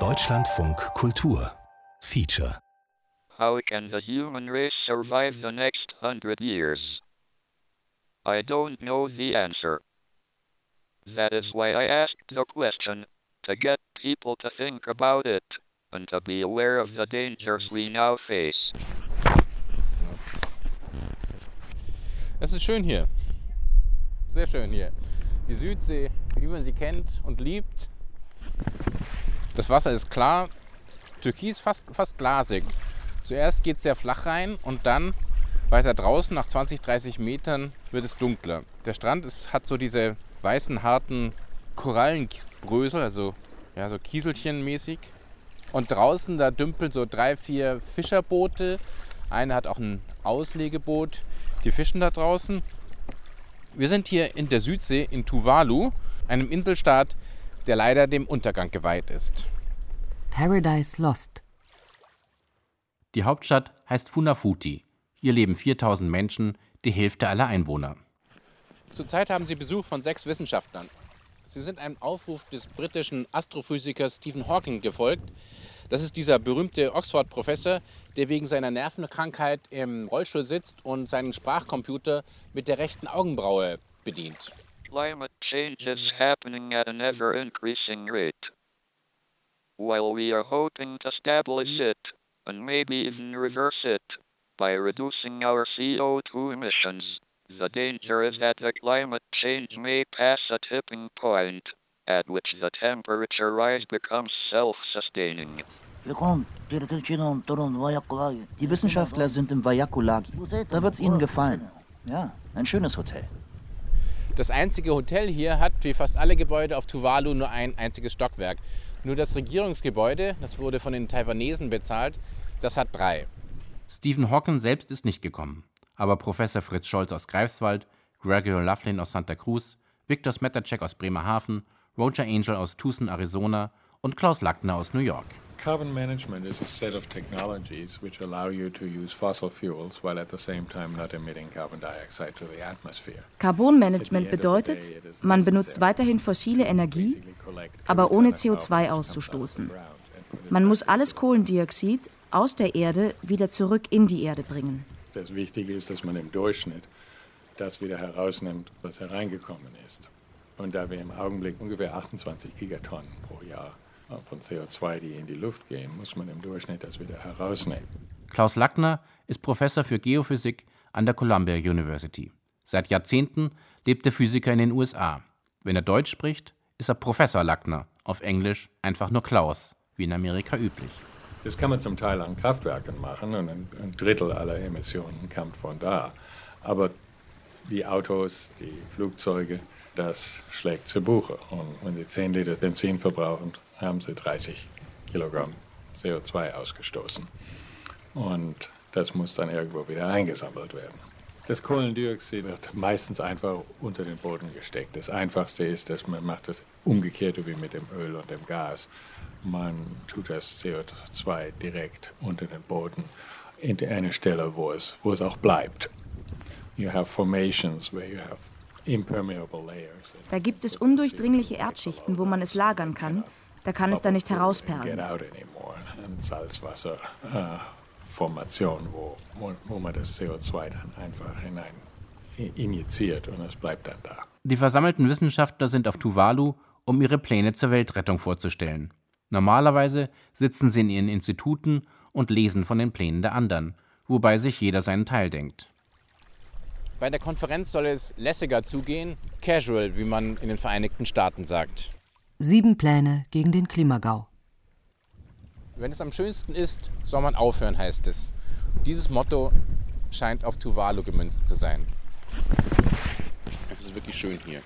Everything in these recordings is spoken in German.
Deutschlandfunk Kultur Feature How can the human race survive the next hundred years? I don't know the answer. That is why I asked the question, to get people to think about it, and to be aware of the dangers we now face. Es ist schön hier. Sehr schön hier. Die Südsee, wie man sie kennt und liebt. Das Wasser ist klar, türkis, fast, fast glasig. Zuerst geht es sehr flach rein und dann weiter draußen, nach 20, 30 Metern, wird es dunkler. Der Strand ist, hat so diese weißen, harten Korallenbrösel, also ja, so Kieselchen mäßig. Und draußen, da dümpeln so drei, vier Fischerboote. Eine hat auch ein Auslegeboot. Die fischen da draußen. Wir sind hier in der Südsee in Tuvalu, einem Inselstaat, der leider dem Untergang geweiht ist. Paradise Lost. Die Hauptstadt heißt Funafuti. Hier leben 4000 Menschen, die Hälfte aller Einwohner. Zurzeit haben sie Besuch von sechs Wissenschaftlern. Sie sind einem Aufruf des britischen Astrophysikers Stephen Hawking gefolgt. Das ist dieser berühmte Oxford-Professor, der wegen seiner Nervenkrankheit im Rollstuhl sitzt und seinen Sprachcomputer mit der rechten Augenbraue bedient. Climate change is mm. happening at an mm. ever increasing rate. While we are hoping to stabilize mm. it, and maybe even reverse it, by reducing our CO2 emissions, the danger is that the climate change may pass a tipping point, at which the temperature rise becomes self-sustaining. Die Wissenschaftler sind im Wayakulagi. Da wird's Ihnen gefallen. Ja, ein schönes Hotel. Das einzige Hotel hier hat, wie fast alle Gebäude auf Tuvalu, nur ein einziges Stockwerk. Nur das Regierungsgebäude, das wurde von den Taiwanesen bezahlt, das hat drei. Stephen Hawking selbst ist nicht gekommen. Aber Professor Fritz Scholz aus Greifswald, Gregory Loughlin aus Santa Cruz, Viktor Smetacek aus Bremerhaven, Roger Angel aus Tucson, Arizona und Klaus Lackner aus New York. Carbon management is a set of technologies which allow you to use fossil fuels while at the same time not emitting carbon dioxide to the atmosphere. Carbonmanagement bedeutet, man benutzt weiterhin fossile Energie, aber ohne CO2 auszustoßen. Man muss alles Kohlendioxid aus der Erde wieder zurück in die Erde bringen. Das Wichtige ist, dass man im Durchschnitt das wieder herausnimmt, was hereingekommen ist. Und da wir im Augenblick ungefähr 28 Gigatonnen pro Jahr von CO2, die in die Luft gehen, muss man im Durchschnitt das wieder herausnehmen. Klaus Lackner ist Professor für Geophysik an der Columbia University. Seit Jahrzehnten lebt der Physiker in den USA. Wenn er Deutsch spricht, ist er Professor Lackner, auf Englisch einfach nur Klaus, wie in Amerika üblich. Das kann man zum Teil an Kraftwerken machen und ein, Drittel aller Emissionen kommt von da. Aber die Autos, die Flugzeuge, das schlägt zu Buche. Und wenn sie 10 Liter Benzin verbrauchen, haben sie 30 Kilogramm CO2 ausgestoßen. Und das muss dann irgendwo wieder eingesammelt werden. Das Kohlendioxid wird meistens einfach unter den Boden gesteckt. Das Einfachste ist, dass man macht das umgekehrt wie mit dem Öl und dem Gas. Man tut das CO2 direkt unter den Boden in eine Stelle, wo es, wo es auch bleibt. You have formations where you have impermeable layers. Da gibt es undurchdringliche Erdschichten, wo man es lagern kann. Da kann es dann nicht herausperlen. Salzwasserformation, wo, wo, wo man das CO2 dann einfach hinein injiziert und es bleibt dann da. Die versammelten Wissenschaftler sind auf Tuvalu, um ihre Pläne zur Weltrettung vorzustellen. Normalerweise sitzen sie in ihren Instituten und lesen von den Plänen der anderen, wobei sich jeder seinen Teil denkt. Bei der Konferenz soll es lässiger zugehen, casual, wie man in den Vereinigten Staaten sagt. Sieben Pläne gegen den Klimagau. Wenn es am schönsten ist, soll man aufhören, heißt es. Dieses Motto scheint auf Tuvalu gemünzt zu sein. Es ist wirklich schön hier.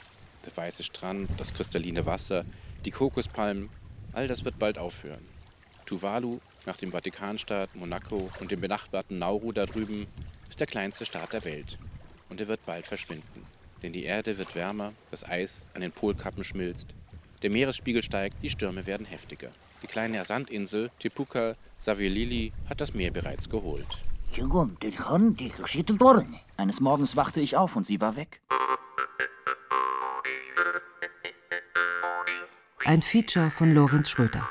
Der weiße Strand, das kristalline Wasser, die Kokospalmen, all das wird bald aufhören. Tuvalu, nach dem Vatikanstaat, Monaco und dem benachbarten Nauru da drüben, ist der kleinste Staat der Welt. Und er wird bald verschwinden. Denn die Erde wird wärmer, das Eis an den Polkappen schmilzt, der Meeresspiegel steigt, die Stürme werden heftiger. Die kleine Sandinsel Tipuca Saviolili hat das Meer bereits geholt. Eines Morgens wachte ich auf und sie war weg. Ein Feature von Lorenz Schröter.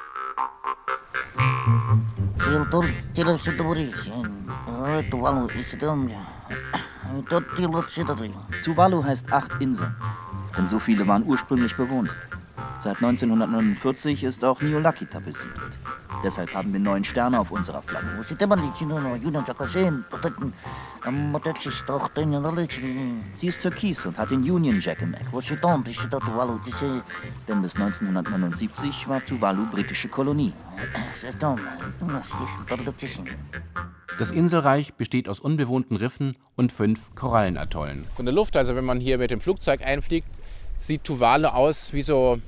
Tuvalu heißt acht Inseln, denn so viele waren ursprünglich bewohnt. Seit 1949 ist auch Niulakita besiedelt. Deshalb haben wir neun Sterne auf unserer Flagge. Sie ist türkis und hat den Union Jack im Eck. Denn bis 1979 war Tuvalu britische Kolonie. Das Inselreich besteht aus unbewohnten Riffen und fünf Korallenatollen. Von der Luft, also wenn man hier mit dem Flugzeug einfliegt, sieht Tuvalu aus wie so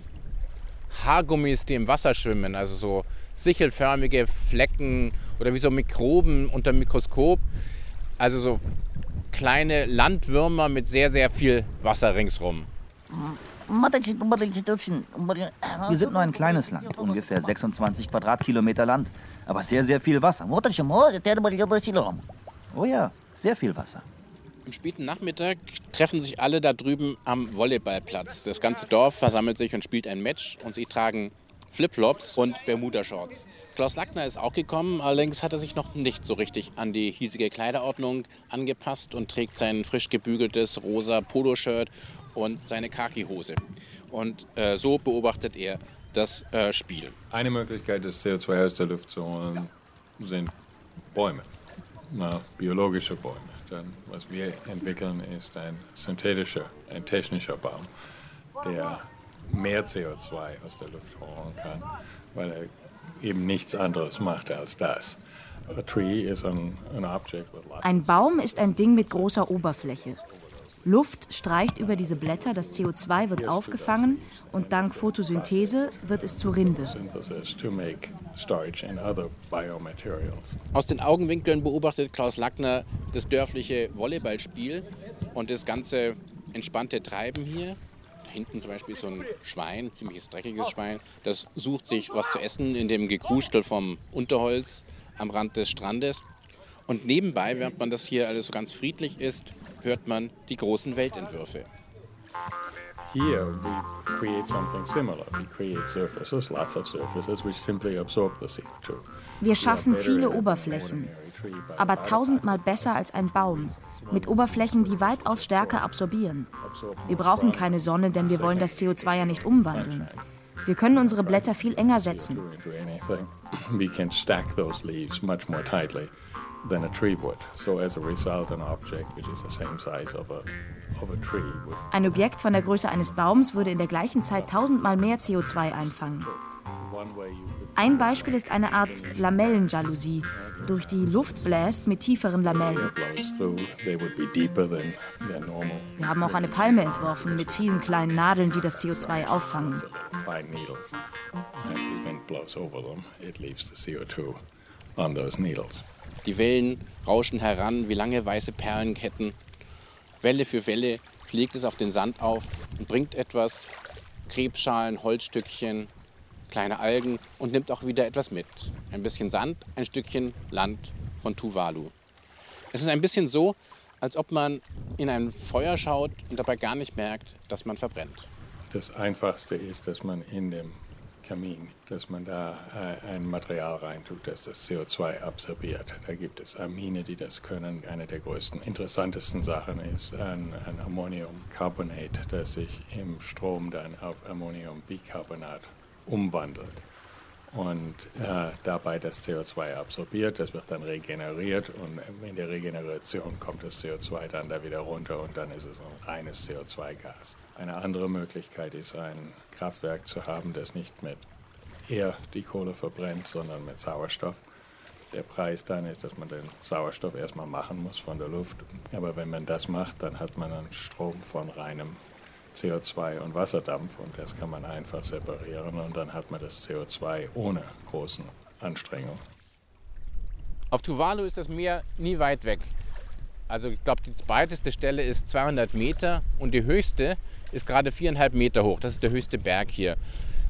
Haargummis, die im Wasser schwimmen. Also so sichelförmige Flecken oder wie so Mikroben unter dem Mikroskop. Also so kleine Landwürmer mit sehr, sehr viel Wasser ringsrum. Wir sind nur ein kleines Land, ungefähr 26 Quadratkilometer Land, aber sehr, sehr viel Wasser. Oh ja, sehr viel Wasser. Am späten Nachmittag treffen sich alle da drüben am Volleyballplatz. Das ganze Dorf versammelt sich und spielt ein Match und sie tragen Flipflops und Bermuda-Shorts. Klaus Lackner ist auch gekommen, allerdings hat er sich noch nicht so richtig an die hiesige Kleiderordnung angepasst und trägt sein frisch gebügeltes rosa Poloshirt und seine Khaki-Hose. Und äh, so beobachtet er das äh, Spiel. Eine Möglichkeit, das CO2 aus der Luft zu holen, sind Bäume, na, biologische Bäume. Denn was wir entwickeln, ist ein synthetischer, ein technischer Baum, der mehr CO2 aus der Luft holen kann, weil er eben nichts anderes macht als das. Ein Baum ist ein Ding mit großer Oberfläche. Luft streicht über diese Blätter, das CO2 wird aufgefangen und dank Photosynthese wird es zu Rinde. Aus den Augenwinkeln beobachtet Klaus Lackner das dörfliche Volleyballspiel und das ganze entspannte Treiben hier. Hinten zum Beispiel so ein Schwein, ein ziemliches dreckiges Schwein, das sucht sich was zu essen in dem Gekrustel vom Unterholz am Rand des Strandes. Und nebenbei, während man das hier alles so ganz friedlich ist, hört man die großen Weltentwürfe. Here we create something similar. We create surfaces, lots of surfaces, which simply absorb the CO2. Wir schaffen viele Oberflächen, aber tausendmal besser als ein Baum, mit Oberflächen, die weitaus stärker absorbieren. Wir brauchen keine Sonne, denn wir wollen das CO2 ja nicht umwandeln. Wir können unsere Blätter viel enger setzen. We can stack those leaves much more tightly than a tree would. So as a result, an object which is the same size of a, of a tree would Ein Objekt von der Größe eines Baums würde in der gleichen Zeit tausendmal mehr CO2 einfangen. Ein Beispiel ist eine Art Lamellenjalousie. Durch die Luft bläst mit tieferen Lamellen. Wir haben auch eine Palme entworfen mit vielen kleinen Nadeln, die das CO2 auffangen. Die Wellen rauschen heran wie lange weiße Perlenketten. Welle für Welle schlägt es auf den Sand auf und bringt etwas, Krebsschalen, Holzstückchen, kleine Algen und nimmt auch wieder etwas mit. Ein bisschen Sand, ein Stückchen Land von Tuvalu. Es ist ein bisschen so, als ob man in ein Feuer schaut und dabei gar nicht merkt, dass man verbrennt. Das Einfachste ist, dass man in dem Kamin, dass man da äh, ein Material reintut, das das CO2 absorbiert. Da gibt es Amine, die das können. Eine der größten, interessantesten Sachen ist ein, ein Ammoniumcarbonat, das sich im Strom dann auf Ammoniumbicarbonat umwandelt und äh, dabei das CO2 absorbiert. Das wird dann regeneriert und in der Regeneration kommt das CO2 dann da wieder runter und dann ist es ein reines CO2-Gas. Eine andere Möglichkeit ist, ein Kraftwerk zu haben, das nicht mit eher die Kohle verbrennt, sondern mit Sauerstoff. Der Preis dann ist, dass man den Sauerstoff erstmal machen muss von der Luft. Aber wenn man das macht, dann hat man einen Strom von reinem CO2 und Wasserdampf und das kann man einfach separieren und dann hat man das CO2 ohne großen Anstrengungen. Auf Tuvalu ist das Meer nie weit weg. Also ich glaube, die weiteste Stelle ist 200 Meter und die höchste ist gerade viereinhalb Meter hoch. Das ist der höchste Berg hier.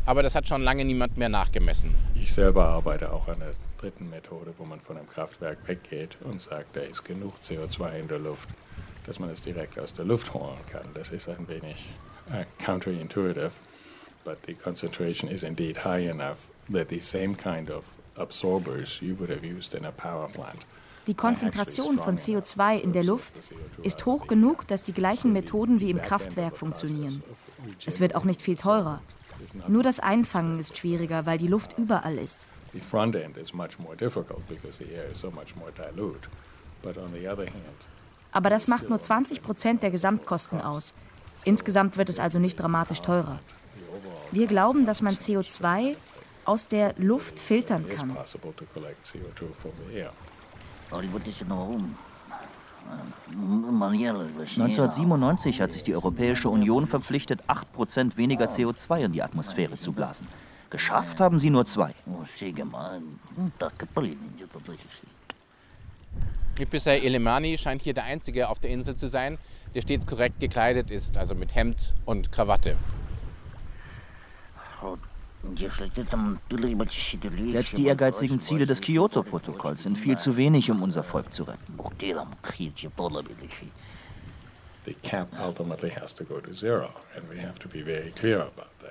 Aber das hat schon lange niemand mehr nachgemessen. Ich selber arbeite auch an der dritten Methode, wo man von einem Kraftwerk weggeht und sagt, da ist genug CO2 in der Luft dass man es direkt aus der Luft holen kann. Das ist ein wenig uh, counterintuitive. but the concentration is indeed high enough that the same kind of absorbers you would have used in a power plant die Konzentration von CO2 in der Luft ist hoch genug, dass die gleichen Methoden wie im Kraftwerk funktionieren. Es wird auch nicht viel teurer. Nur das Einfangen ist schwieriger, weil die Luft überall ist. Aber das macht nur 20 Prozent der Gesamtkosten aus. Insgesamt wird es also nicht dramatisch teurer. Wir glauben, dass man CO2 aus der Luft filtern kann. 1997 hat sich die Europäische Union verpflichtet, 8% weniger CO2 in die Atmosphäre zu blasen. Geschafft haben sie nur zwei. Bisher Elemani scheint hier der Einzige auf der Insel zu sein, der stets korrekt gekleidet ist, also mit Hemd und Krawatte. Selbst die ehrgeizigen Ziele des Kyoto-Protokolls sind viel zu wenig, um unser Volk zu retten.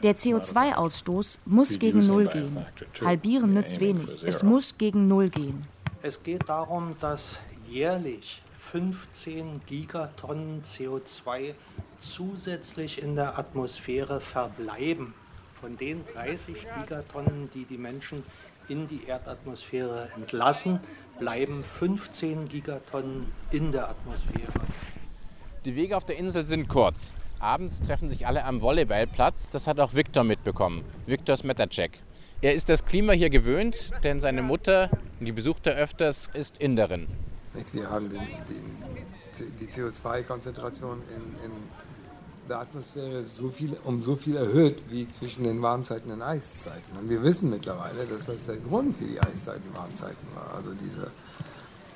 Der CO2-Ausstoß muss gegen Null gehen. Halbieren nützt wenig. Es muss gegen Null gehen. Es geht darum, dass jährlich 15 Gigatonnen CO2 zusätzlich in der Atmosphäre verbleiben. Von den 30 Gigatonnen, die die Menschen in die Erdatmosphäre entlassen, bleiben 15 Gigatonnen in der Atmosphäre. Die Wege auf der Insel sind kurz. Abends treffen sich alle am Volleyballplatz. Das hat auch Viktor mitbekommen. Viktor Smetacek. Er ist das Klima hier gewöhnt, denn seine Mutter, die besucht er öfters, ist Inderin. Wir haben den, den, die CO2-Konzentration in, in der Atmosphäre so viel, um so viel erhöht wie zwischen den Warmzeiten und Eiszeiten. Und wir wissen mittlerweile, dass das der Grund für die Eiszeiten und Warmzeiten war, also diese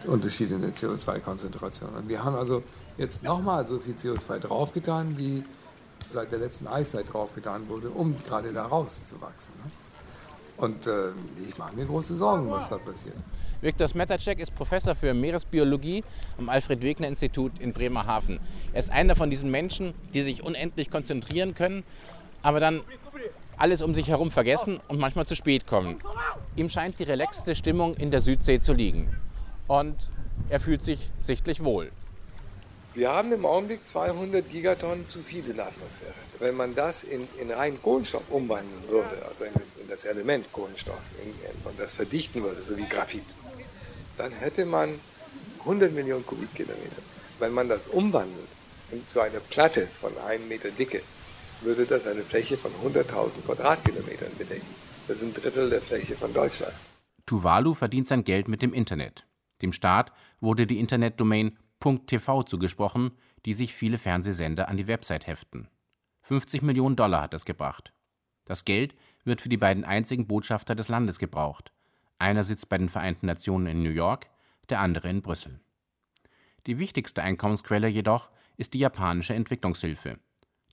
Unterschied in der CO2-Konzentration. Und wir haben also jetzt nochmal so viel CO2 draufgetan, wie seit der letzten Eiszeit draufgetan wurde, um gerade da rauszuwachsen. Ne? Und äh, ich mache mir große Sorgen, was da passiert. Viktor Smetacek ist Professor für Meeresbiologie am Alfred-Wegener-Institut in Bremerhaven. Er ist einer von diesen Menschen, die sich unendlich konzentrieren können, aber dann alles um sich herum vergessen und manchmal zu spät kommen. Ihm scheint die relaxte Stimmung in der Südsee zu liegen. Und er fühlt sich sichtlich wohl. Wir haben im Augenblick 200 Gigatonnen zu viel in der Atmosphäre. Wenn man das in, in rein Kohlenstoff umwandeln würde, also in, in das Element Kohlenstoff, und das verdichten würde, so wie Graphit, dann hätte man 100 Millionen Kubikkilometer. Wenn man das umwandelt zu einer Platte von einem Meter Dicke, würde das eine Fläche von 100.000 Quadratkilometern bedecken. Das ein Drittel der Fläche von Deutschland. Tuvalu verdient sein Geld mit dem Internet. Dem Staat wurde die Internetdomain .tv zugesprochen, die sich viele Fernsehsender an die Website heften. 50 Millionen Dollar hat es gebracht. Das Geld wird für die beiden einzigen Botschafter des Landes gebraucht, einer sitzt bei den Vereinten Nationen in New York, der andere in Brüssel. Die wichtigste Einkommensquelle jedoch ist die japanische Entwicklungshilfe.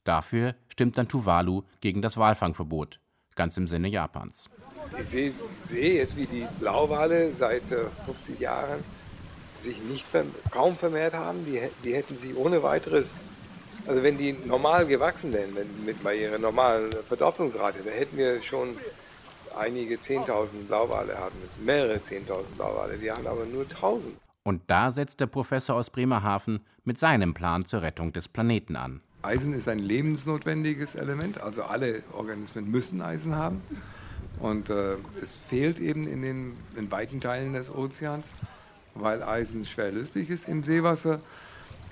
Dafür stimmt dann Tuvalu gegen das Walfangverbot, ganz im Sinne Japans. Ich sehe, sehe jetzt, wie die Blauwale seit 50 äh, Jahren sich nicht kaum vermehrt haben. Die, die hätten sich ohne weiteres, also wenn die normal gewachsen wären, wenn, mit ihrer normalen Verdopplungsrate, da hätten wir schon einige 10.000 Blauwale haben es, mehrere 10.000 Blauwale, die haben aber nur 1.000. Und da setzt der Professor aus Bremerhaven mit seinem Plan zur Rettung des Planeten an. Eisen ist ein lebensnotwendiges Element, also alle Organismen müssen Eisen haben. Und äh, es fehlt eben in den in weiten Teilen des Ozeans, weil Eisen schwerlüstig ist im Seewasser.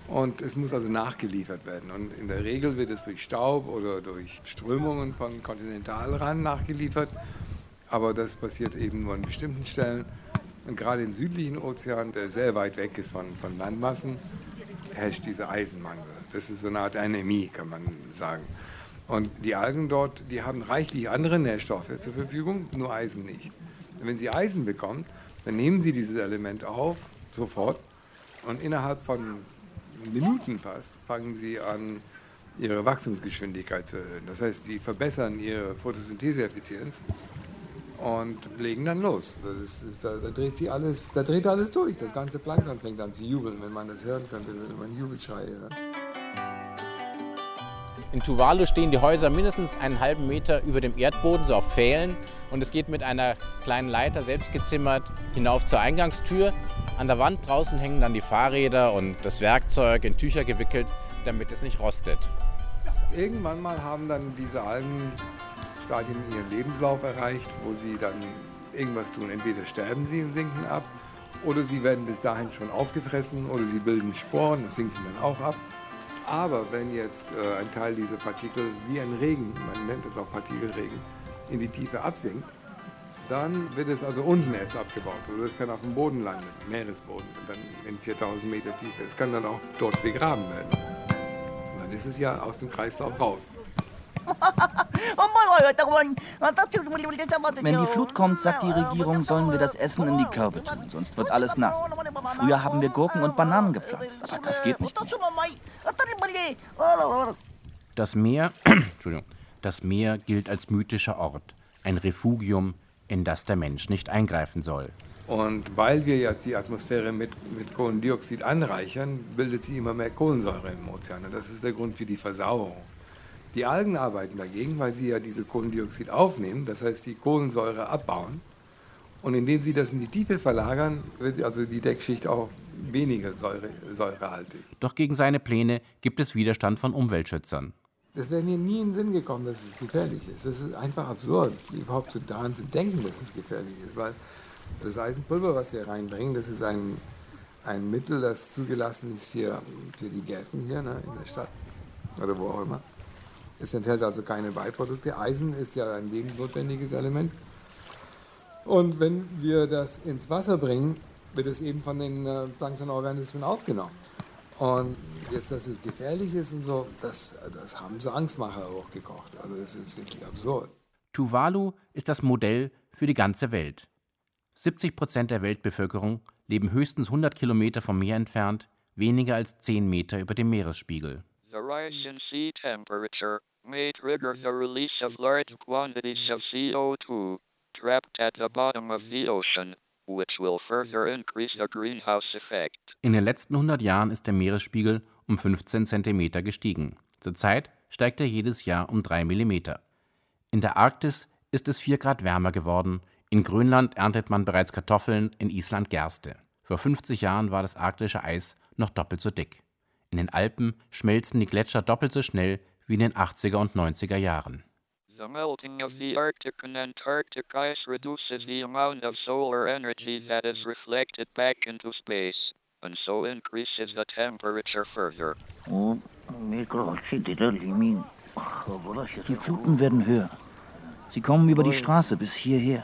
Und es muss also nachgeliefert werden. Und in der Regel wird es durch Staub oder durch Strömungen von Kontinentalrand nachgeliefert aber das passiert eben nur an bestimmten Stellen. Und gerade im südlichen Ozean, der sehr weit weg ist von, von Landmassen, herrscht dieser Eisenmangel. Das ist so eine Art Anämie, kann man sagen. Und die Algen dort, die haben reichlich andere Nährstoffe zur Verfügung, nur Eisen nicht. Und wenn sie Eisen bekommen, dann nehmen sie dieses Element auf, sofort, und innerhalb von Minuten fast fangen sie an, ihre Wachstumsgeschwindigkeit zu erhöhen. Das heißt, sie verbessern ihre Photosyntheseeffizienz und legen dann los. Ist, ist, da, da, dreht sie alles, da dreht alles durch. Das ganze Plankton fängt an zu jubeln. Wenn man das hören könnte, würde man Jubelschrei hören. In Tuvalu stehen die Häuser mindestens einen halben Meter über dem Erdboden, so auf Pfählen. Und es geht mit einer kleinen Leiter, selbst gezimmert, hinauf zur Eingangstür. An der Wand draußen hängen dann die Fahrräder und das Werkzeug in Tücher gewickelt, damit es nicht rostet. Irgendwann mal haben dann diese Algenstadien ihren Lebenslauf erreicht, wo sie dann irgendwas tun. Entweder sterben sie und sinken ab, oder sie werden bis dahin schon aufgefressen, oder sie bilden Sporen, das sinken dann auch ab. Aber wenn jetzt äh, ein Teil dieser Partikel wie ein Regen, man nennt es auch Partikelregen, in die Tiefe absinkt, dann wird es also unten erst abgebaut. Oder es kann auf dem Boden landen, Meeresboden, und dann in 4000 Meter Tiefe. Es kann dann auch dort begraben werden. Und dann ist es ja aus dem Kreislauf raus. Wenn die Flut kommt, sagt die Regierung, sollen wir das Essen in die Körbe tun, sonst wird alles nass. Früher haben wir Gurken und Bananen gepflanzt, aber das geht nicht mehr. Das Meer, Entschuldigung, das Meer gilt als mythischer Ort, ein Refugium, in das der Mensch nicht eingreifen soll. Und weil wir ja die Atmosphäre mit, mit Kohlendioxid anreichern, bildet sie immer mehr Kohlensäure im Ozean. Und das ist der Grund für die Versauerung. Die Algen arbeiten dagegen, weil sie ja diese Kohlendioxid aufnehmen, das heißt die Kohlensäure abbauen. Und indem sie das in die Tiefe verlagern, wird also die Deckschicht auch weniger säure, säurehaltig. Doch gegen seine Pläne gibt es Widerstand von Umweltschützern. Das wäre mir nie in den Sinn gekommen, dass es gefährlich ist. Das ist einfach absurd, überhaupt daran zu denken, dass es gefährlich ist. Weil das Eisenpulver, was wir reinbringen, das ist ein, ein Mittel, das zugelassen ist für, für die Gärten hier ne, in der Stadt oder wo auch immer. Es enthält also keine Beiprodukte. Eisen ist ja ein lebensnotwendiges Element. Und wenn wir das ins Wasser bringen, wird es eben von den äh, Planktonorganismen aufgenommen. Und jetzt, dass es gefährlich ist und so, das, das haben so Angstmacher hochgekocht. Also das ist wirklich absurd. Tuvalu ist das Modell für die ganze Welt. 70 Prozent der Weltbevölkerung leben höchstens 100 Kilometer vom Meer entfernt, weniger als 10 Meter über dem Meeresspiegel. The rise in sea temperature may trigger the release of large quantities of CO2 trapped at the bottom of the ocean, which will further increase the greenhouse effect. In den letzten 100 Jahren ist der Meeresspiegel um 15 Zentimeter gestiegen. Zurzeit steigt er jedes Jahr um 3 Millimeter. In der Arktis ist es 4 Grad wärmer geworden. In Grönland erntet man bereits Kartoffeln, in Island Gerste. Vor 50 Jahren war das arktische Eis noch doppelt so dick. In den Alpen schmelzen die Gletscher doppelt so schnell wie in den 80er und 90er Jahren. The melting of the Arctic and Antarctic ice reduces the amount of solar energy that is reflected back into space, and so increases the temperature further. Die Fluten werden höher. Sie kommen über die Straße bis hierher.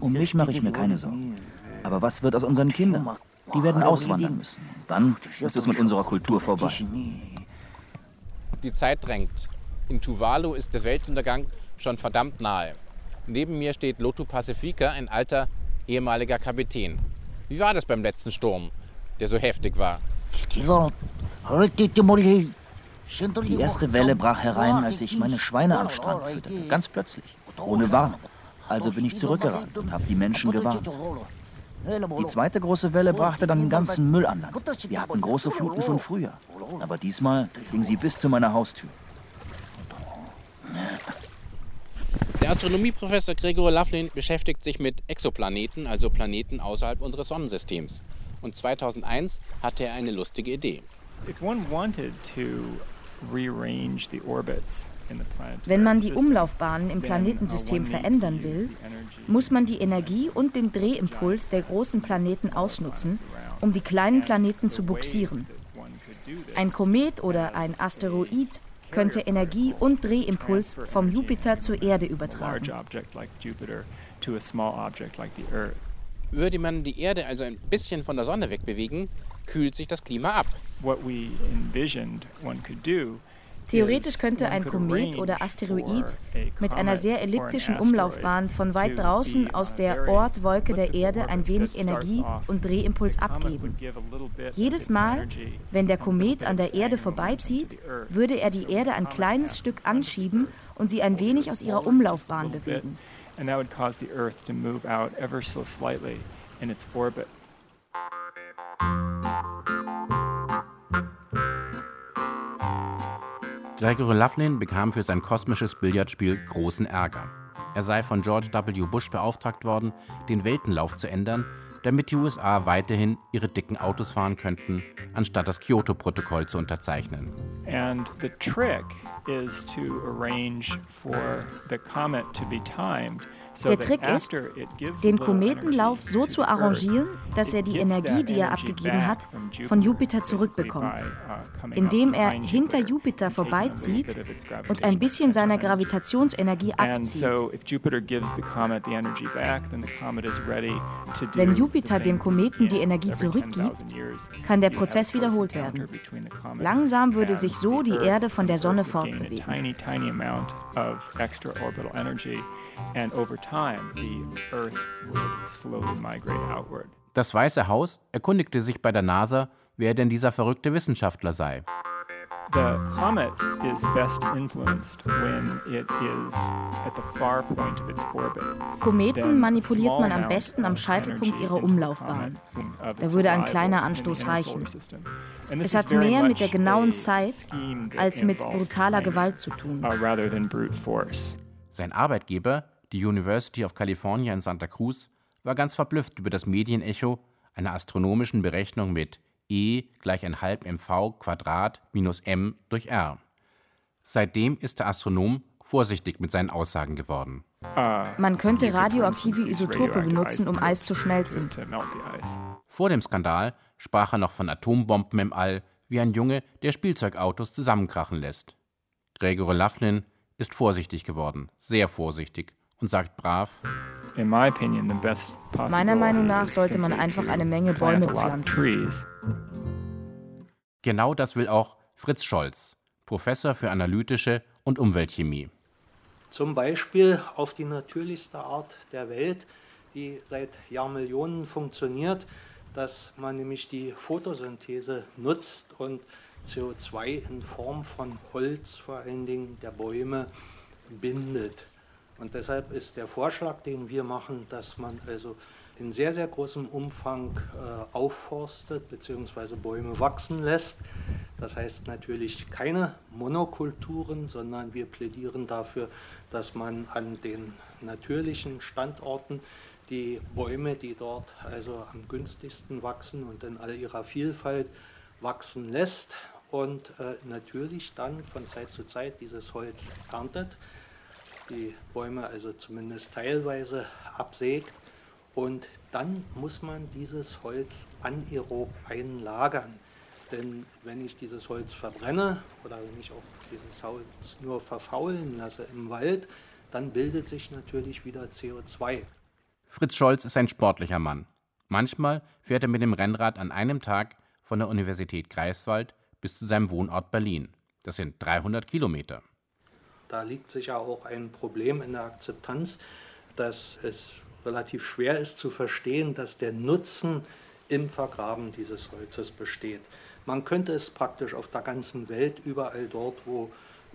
Um mich mache ich mir keine Sorgen. Aber was wird aus unseren Kindern? Die werden auswandern müssen. Dann ist es mit unserer Kultur vorbei. Die Zeit drängt. In Tuvalu ist der Weltuntergang schon verdammt nahe. Neben mir steht Lotu Pacifica, ein alter ehemaliger Kapitän. Wie war das beim letzten Sturm, der so heftig war? Die erste Welle brach herein, als ich meine Schweine am Strand fütterte. Ganz plötzlich, ohne Warnung. Also bin ich zurückgerannt und habe die Menschen gewarnt. Die zweite große Welle brachte dann den ganzen Müll an Land. Wir hatten große Fluten schon früher. Aber diesmal ging sie bis zu meiner Haustür. Der Astronomieprofessor Gregor Laughlin beschäftigt sich mit Exoplaneten, also Planeten außerhalb unseres Sonnensystems. Und 2001 hatte er eine lustige Idee. Wenn man die Umlaufbahnen im Planetensystem verändern will, muss man die Energie und den Drehimpuls der großen Planeten ausnutzen, um die kleinen Planeten zu buxieren. Ein Komet oder ein Asteroid könnte Energie und Drehimpuls vom Jupiter zur Erde übertragen. Würde man die Erde also ein bisschen von der Sonne wegbewegen, kühlt sich das Klima ab. Theoretisch könnte ein Komet oder Asteroid mit einer sehr elliptischen Umlaufbahn von weit draußen aus der Ortwolke der Erde ein wenig Energie und Drehimpuls abgeben. Jedes Mal, wenn der Komet an der Erde vorbeizieht, würde er die Erde ein kleines Stück anschieben und sie ein wenig aus ihrer Umlaufbahn bewegen. Gregory Loughlin bekam für sein kosmisches Billardspiel großen Ärger. Er sei von George W. Bush beauftragt worden, den Weltenlauf zu ändern, damit die USA weiterhin ihre dicken Autos fahren könnten, anstatt das Kyoto-Protokoll zu unterzeichnen. And the trick is to arrange for the comet to be timed der Trick ist, den Kometenlauf so zu arrangieren, dass er die Energie, die er abgegeben hat, von Jupiter. Zurückbekommt, uh, indem er hinter Jupiter. Vorbeizieht und ein bisschen seiner Gravitationsenergie abzieht. Wenn Jupiter dem Kometen die Energie zurückgibt, kann der Prozess wiederholt werden. Langsam würde sich so die Erde von der Sonne fortbewegen and over time the Earth would slowly migrate outward. Das Weiße Haus erkundigte sich bei der NASA, wer denn dieser verrückte Wissenschaftler sei. The comet is best influenced when it is at the far point of its orbit. Kometen manipuliert man am besten am Scheitelpunkt ihrer Umlaufbahn. Da würde ein kleiner Anstoß reichen. Es hat mehr mit der genauen Zeit als mit brutaler Gewalt zu tun. Uh, Sein Arbeitgeber die University of California in Santa Cruz war ganz verblüfft über das Medienecho einer astronomischen Berechnung mit E gleich ein halb mv Quadrat minus m durch r. Seitdem ist der Astronom vorsichtig mit seinen Aussagen geworden. Man könnte radioaktive Isotope benutzen, um Eis zu schmelzen. Vor dem Skandal sprach er noch von Atombomben im All, wie ein Junge, der Spielzeugautos zusammenkrachen lässt. Gregory Loughlin ist vorsichtig geworden, sehr vorsichtig und sagt brav, Meiner Meinung nach sollte man einfach eine Menge Bäume pflanzen. Genau das will auch Fritz Scholz, Professor für analytische und Umweltchemie. Zum Beispiel auf die natürlichste Art der Welt, die seit Jahrmillionen funktioniert, dass man nämlich die Photosynthese nutzt und CO2 in Form von Holz, vor allen Dingen der Bäume, bindet. Und deshalb ist der Vorschlag, den wir machen, dass man also in sehr, sehr großem Umfang äh, aufforstet bzw. Bäume wachsen lässt. Das heißt natürlich keine Monokulturen, sondern wir plädieren dafür, dass man an den natürlichen Standorten die Bäume, die dort also am günstigsten wachsen und in all ihrer Vielfalt wachsen lässt und äh, natürlich dann von Zeit zu Zeit dieses Holz erntet die Bäume also zumindest teilweise absägt. Und dann muss man dieses Holz anaerob einlagern. Denn wenn ich dieses Holz verbrenne oder wenn ich auch dieses Holz nur verfaulen lasse im Wald, dann bildet sich natürlich wieder CO2. Fritz Scholz ist ein sportlicher Mann. Manchmal fährt er mit dem Rennrad an einem Tag von der Universität Greifswald bis zu seinem Wohnort Berlin. Das sind 300 Kilometer. Da liegt sicher auch ein Problem in der Akzeptanz, dass es relativ schwer ist zu verstehen, dass der Nutzen im Vergraben dieses Holzes besteht. Man könnte es praktisch auf der ganzen Welt, überall dort, wo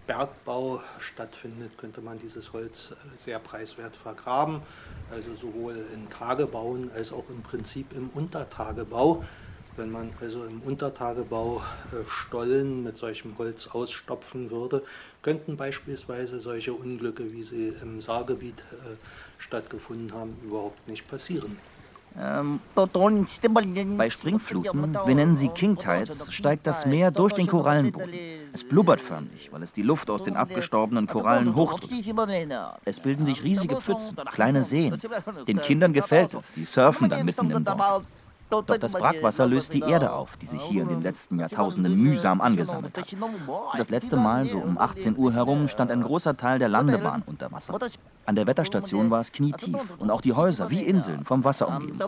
Bergbau stattfindet, könnte man dieses Holz äh, sehr preiswert vergraben, also sowohl in Tagebauen als auch im Prinzip im Untertagebau. Wenn man also im Untertagebau äh, Stollen mit solchem Holz ausstopfen würde, könnten beispielsweise solche Unglücke, wie sie im Saargebiet äh, stattgefunden haben, überhaupt nicht passieren. Ähm, bei Springfluten, wir nennen sie King Tides, steigt das Meer durch den Korallenboden. Es blubbert förmlich, weil es die Luft aus den abgestorbenen Korallen hochdrückt. Es bilden sich riesige Pfützen, kleine Seen. Den Kindern gefällt es, die surfen dann mitten im Dorf. Doch das Brackwasser löst die Erde auf, die sich hier in den letzten Jahrtausenden mühsam angesammelt hat. Das letzte Mal, so um 18 Uhr herum, stand ein großer Teil der Landebahn unter Wasser. An der Wetterstation war es knietief und auch die Häuser wie Inseln vom Wasser umgeben.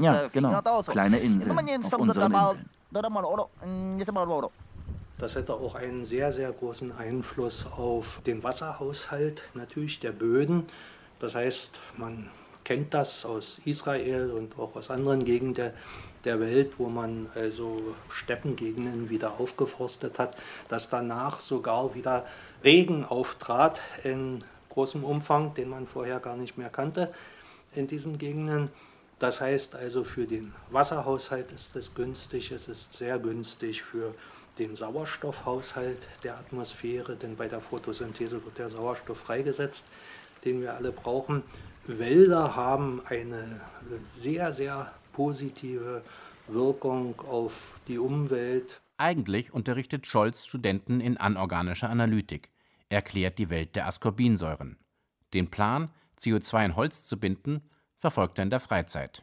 Ja, genau, kleine Inseln auf unseren Inseln. Das hätte auch einen sehr, sehr großen Einfluss auf den Wasserhaushalt natürlich der Böden. Das heißt, man kennt das aus Israel und auch aus anderen Gegenden der, Welt, wo man also Steppengegenden wieder aufgeforstet hat, dass danach sogar wieder Regen auftrat in großem Umfang, den man vorher gar nicht mehr kannte in diesen Gegenden. Das heißt also für den Wasserhaushalt ist es günstig, es ist sehr günstig für den Sauerstoffhaushalt der Atmosphäre, denn bei der Photosynthese wird der Sauerstoff freigesetzt, den wir alle brauchen. Wälder haben eine sehr, sehr positive Wirkung auf die Umwelt. Eigentlich unterrichtet Scholz Studenten in anorganischer Analytik, erklärt die Welt der Ascorbinsäuren. Den Plan, CO2 in Holz zu binden, verfolgt er in der Freizeit.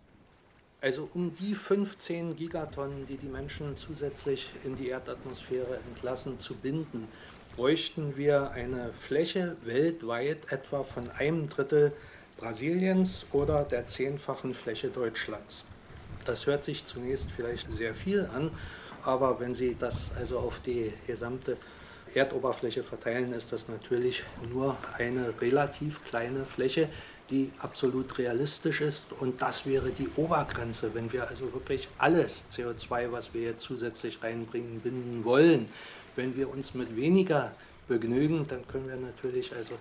Also um die 15 Gigatonnen, die die Menschen zusätzlich in die Erdatmosphäre entlassen, zu binden, bräuchten wir eine Fläche weltweit etwa von einem Drittel Brasiliens oder der zehnfachen Fläche Deutschlands. Das hört sich zunächst vielleicht sehr viel an, aber wenn Sie das also auf die gesamte Erdoberfläche verteilen, ist das natürlich nur eine relativ kleine Fläche, die absolut realistisch ist. Und das wäre die Obergrenze, wenn wir also wirklich alles CO2, was wir jetzt zusätzlich reinbringen, binden wollen. Wenn wir uns mit weniger begnügen, dann können wir natürlich also,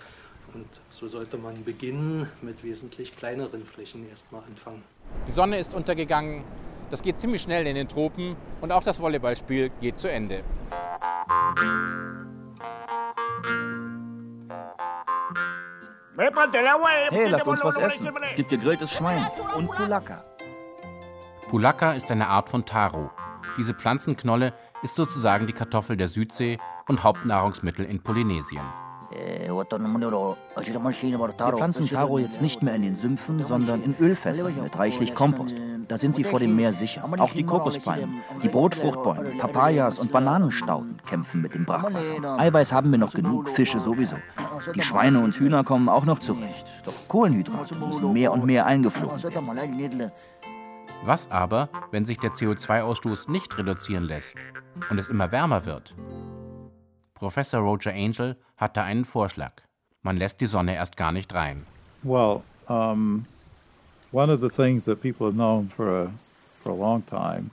und so sollte man beginnen, mit wesentlich kleineren Flächen erstmal anfangen. Die Sonne ist untergegangen, das geht ziemlich schnell in den Tropen und auch das Volleyballspiel geht zu Ende. Hey, lasst uns was essen. Es gibt gegrilltes Schwein und Pulaka. Pulaka ist eine Art von Taro. Diese Pflanzenknolle ist sozusagen die Kartoffel der Südsee und Hauptnahrungsmittel in Polynesien. Wir pflanzen Taro jetzt nicht mehr in den Sümpfen, sondern in Ölfässern mit reichlich Kompost. Da sind sie vor dem Meer sicher. Auch die Kokospalmen, die Brotfruchtbäume, Papayas und Bananenstauden kämpfen mit dem Brackwasser. Eiweiß haben wir noch genug, Fische sowieso. Die Schweine und Hühner kommen auch noch zurecht. Doch Kohlenhydrate müssen mehr und mehr eingeflogen werden. Was aber, wenn sich der CO2-Ausstoß nicht reduzieren lässt und es immer wärmer wird? Professor Roger Angel hat da einen Vorschlag. Man lässt die Sonne erst gar nicht rein. Well, um, one of the things that people have known for a, for a long time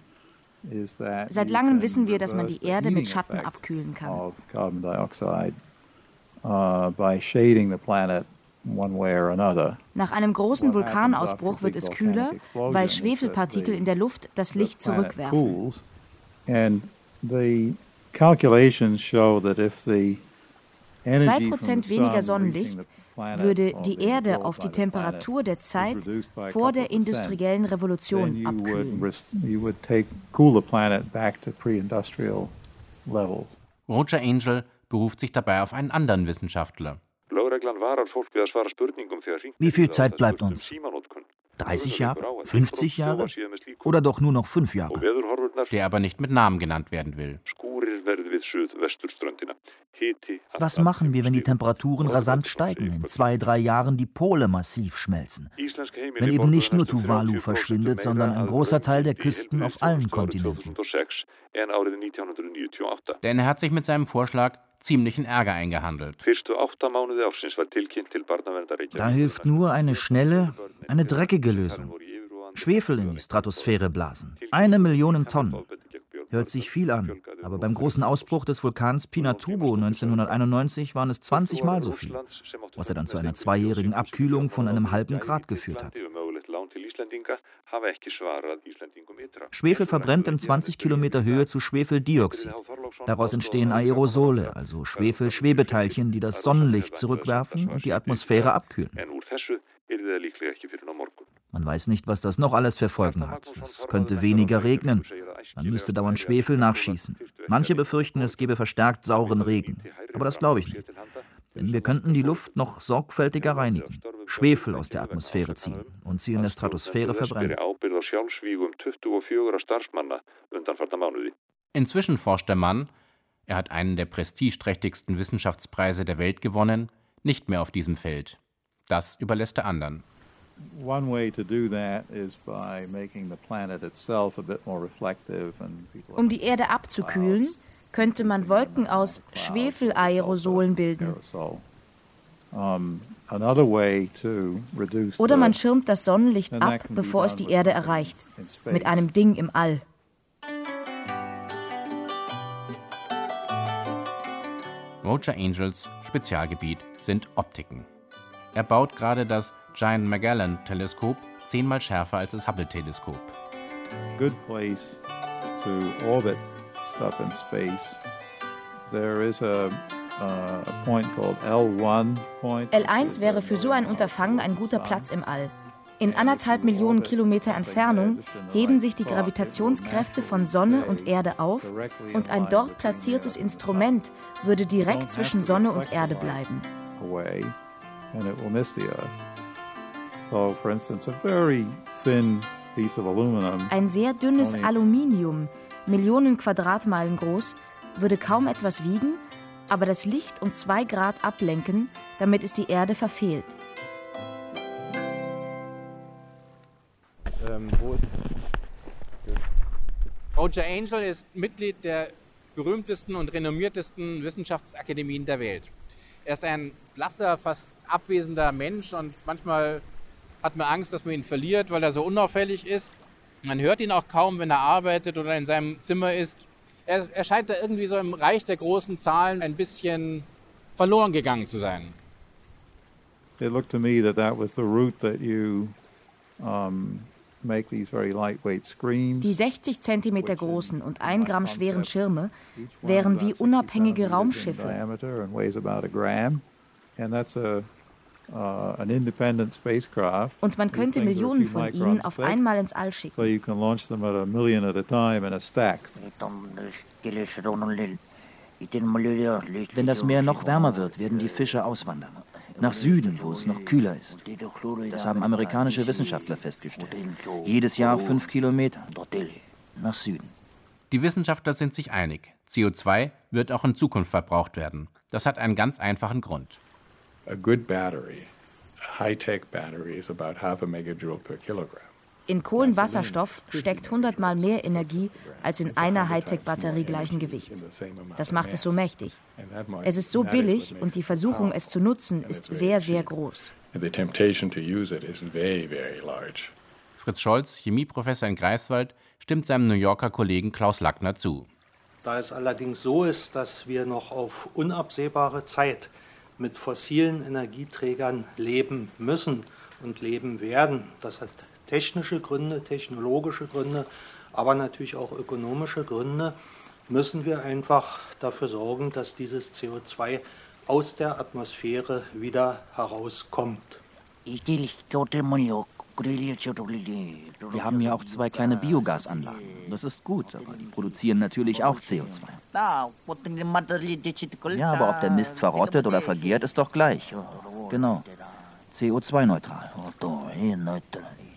Seit langem wissen wir, dass man die Erde mit Schatten abkühlen kann. Uh, Nach einem großen Vulkanausbruch wird es kühler, weil Schwefelpartikel in der Luft das Licht zurückwerfen. Zwei Prozent weniger Sonnenlicht würde die Erde auf die Temperatur der Zeit vor der industriellen Revolution abkühlen. Roger Angel beruft sich dabei auf einen anderen Wissenschaftler. Wie viel Zeit bleibt uns? 30 Jahre? 50 Jahre? Oder doch nur noch 5 Jahre? Der aber nicht mit Namen genannt werden will. Was machen wir, wenn die Temperaturen rasant steigen, in zwei, drei Jahren die Pole massiv schmelzen? Wenn eben nicht nur Tuvalu verschwindet, sondern ein großer Teil der Küsten auf allen Kontinenten. Denn er hat sich mit seinem Vorschlag ziemlichen Ärger eingehandelt. Da hilft nur eine schnelle, eine dreckige Lösung. Schwefel in die Stratosphäre blasen. Eine Million Tonnen. Hört sich viel an, aber beim großen Ausbruch des Vulkans Pinatubo 1991 waren es 20 Mal so viel, was er dann zu einer zweijährigen Abkühlung von einem halben Grad geführt hat. Schwefel verbrennt in 20 Kilometer Höhe zu Schwefeldioxid. Daraus entstehen Aerosole, also Schwefel-Schwebeteilchen, die das Sonnenlicht zurückwerfen und die Atmosphäre abkühlen. Man weiß nicht, was das noch alles für Folgen hat. Es könnte weniger regnen. Man müsste dauernd Schwefel nachschießen. Manche befürchten, es gebe verstärkt sauren Regen. Aber das glaube ich nicht. Denn wir könnten die Luft noch sorgfältiger reinigen, Schwefel aus der Atmosphäre ziehen und sie in der Stratosphäre verbrennen. Inzwischen forscht der Mann, er hat einen der prestigeträchtigsten Wissenschaftspreise der Welt gewonnen, nicht mehr auf diesem Feld. Das überlässt er anderen. Um die Erde abzukühlen, könnte man Wolken aus Schwefelaerosolen bilden. Oder man schirmt das Sonnenlicht ab, bevor es die Erde erreicht, mit einem Ding im All. Roger Angels Spezialgebiet sind Optiken. Er baut gerade das Giant Magellan Teleskop zehnmal schärfer als das Hubble Teleskop. up in space. There is a, uh, a point called L1 point. L1 wäre für so ein Unterfangen ein guter Platz im All. In anderthalb Millionen Kilometer Entfernung heben sich die Gravitationskräfte von Sonne und Erde auf und ein dort platziertes Instrument würde direkt zwischen Sonne und Erde bleiben. So, for instance, a very thin piece of aluminum. Ein sehr dünnes Aluminium, Millionen Quadratmeilen groß, würde kaum etwas wiegen, aber das Licht um zwei Grad ablenken, damit es die Erde verfehlt. Ähm, wo ist Roger Angel ist Mitglied der berühmtesten und renommiertesten Wissenschaftsakademien der Welt. Er ist ein blasser, fast abwesender Mensch und manchmal hat man Angst, dass man ihn verliert, weil er so unauffällig ist. Man hört ihn auch kaum, wenn er arbeitet oder in seinem Zimmer ist. Er, er scheint da irgendwie so im Reich der großen Zahlen ein bisschen verloren gegangen zu sein. It looked to me that that was the route that you um, make these very lightweight screens. Die 60 Zentimeter großen und 1 Gramm schweren Schirme wären wie unabhängige Raumschiffe. Und man könnte Millionen von ihnen auf einmal ins All schicken. So you can launch them at a million at a time in a stack. Wenn das Meer noch wärmer wird, werden die Fische auswandern. Nach Süden, wo es noch kühler ist. Das haben amerikanische Wissenschaftler festgestellt. Jedes Jahr fünf Kilometer. Nach Süden. Die Wissenschaftler sind sich einig. CO2 wird auch in Zukunft verbraucht werden. Das hat einen ganz einfachen Grund. A good battery, a high-tech battery, is about half a megajoule per kilogram. In Kohlenwasserstoff steckt 100 Mal mehr Energie als in einer Hightech-Batterie gleichen Gewichts. Das macht es so mächtig. Es ist so billig und die Versuchung, es zu nutzen, ist sehr, sehr groß. Fritz Scholz, Chemieprofessor in Greifswald, stimmt seinem New Yorker Kollegen Klaus Lackner zu. Da es allerdings so ist, dass wir noch auf unabsehbare Zeit mit fossilen Energieträgern leben müssen und leben werden, das hat technische Gründe, technologische Gründe, aber natürlich auch ökonomische Gründe, müssen wir einfach dafür sorgen, dass dieses CO2 aus der Atmosphäre wieder herauskommt. Wir haben ja auch zwei kleine Biogasanlagen. Das ist gut, aber die produzieren natürlich auch CO2. Ja, aber ob der Mist verrottet oder vergärt, ist doch gleich. Genau. CO2-neutral.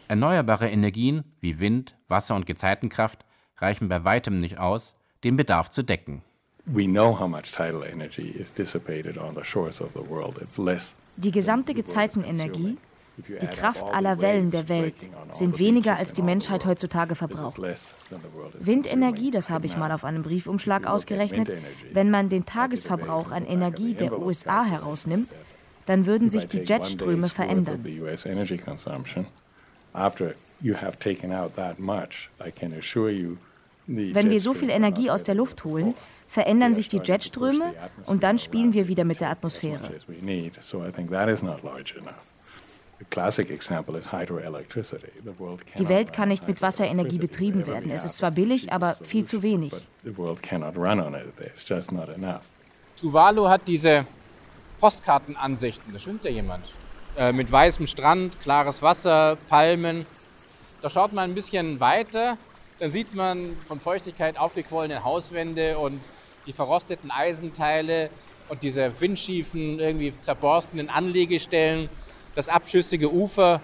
Erneuerbare Energien wie Wind, Wasser und Gezeitenkraft reichen bei weitem nicht aus, den Bedarf zu decken. We know how much tidal energy is dissipated on the shores of the world. It's less. Die gesamte Gezeitenenergie, die Kraft aller Wellen der Welt, sind weniger als die Menschheit heutzutage verbraucht. Windenergie, das habe ich mal auf einem Briefumschlag ausgerechnet, wenn man den Tagesverbrauch an Energie der USA herausnimmt, dann würden sich die Jetströme verändern. Wenn wir so viel Energie aus der Luft holen, verändern sich die Jetströme und dann spielen wir wieder mit der Atmosphäre. Die Welt kann nicht mit Wasserenergie betrieben werden. Es ist zwar billig, aber viel zu wenig. Tuvalu hat diese Postkartenansichten, da schwimmt ja jemand. Äh, mit weißem Strand, klares Wasser, Palmen. Da schaut man ein bisschen weiter, dann sieht man von Feuchtigkeit aufgequollene Hauswände und die verrosteten Eisenteile und diese windschiefen, irgendwie zerborstenen Anlegestellen, das abschüssige Ufer.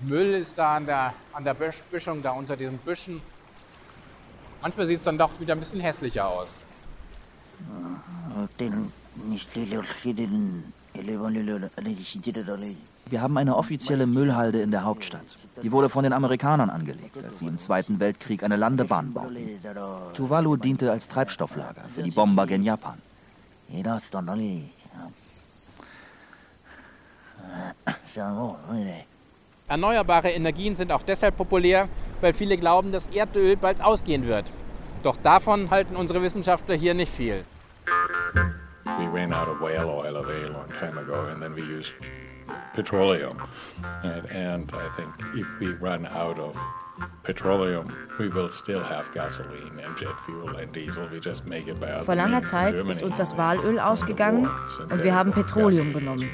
Müll ist da an der, an der Böschung, da unter diesen Büschen. Manchmal sieht es dann doch wieder ein bisschen hässlicher aus. Wir haben eine offizielle Müllhalde in der Hauptstadt. Die wurde von den Amerikanern angelegt, als sie im Zweiten Weltkrieg eine Landebahn bauten. Tuvalu diente als Treibstofflager für die Bomber gegen Japan. Erneuerbare Energien sind auch deshalb populär, weil viele glauben, dass Erdöl bald ausgehen wird. Doch davon halten unsere Wissenschaftler hier nicht viel. We ran out of whale oil a very long time ago, and then we used petroleum. And, and I think if we run out of Vor langer Zeit ist uns das Walöl ausgegangen und wir haben Petroleum genommen.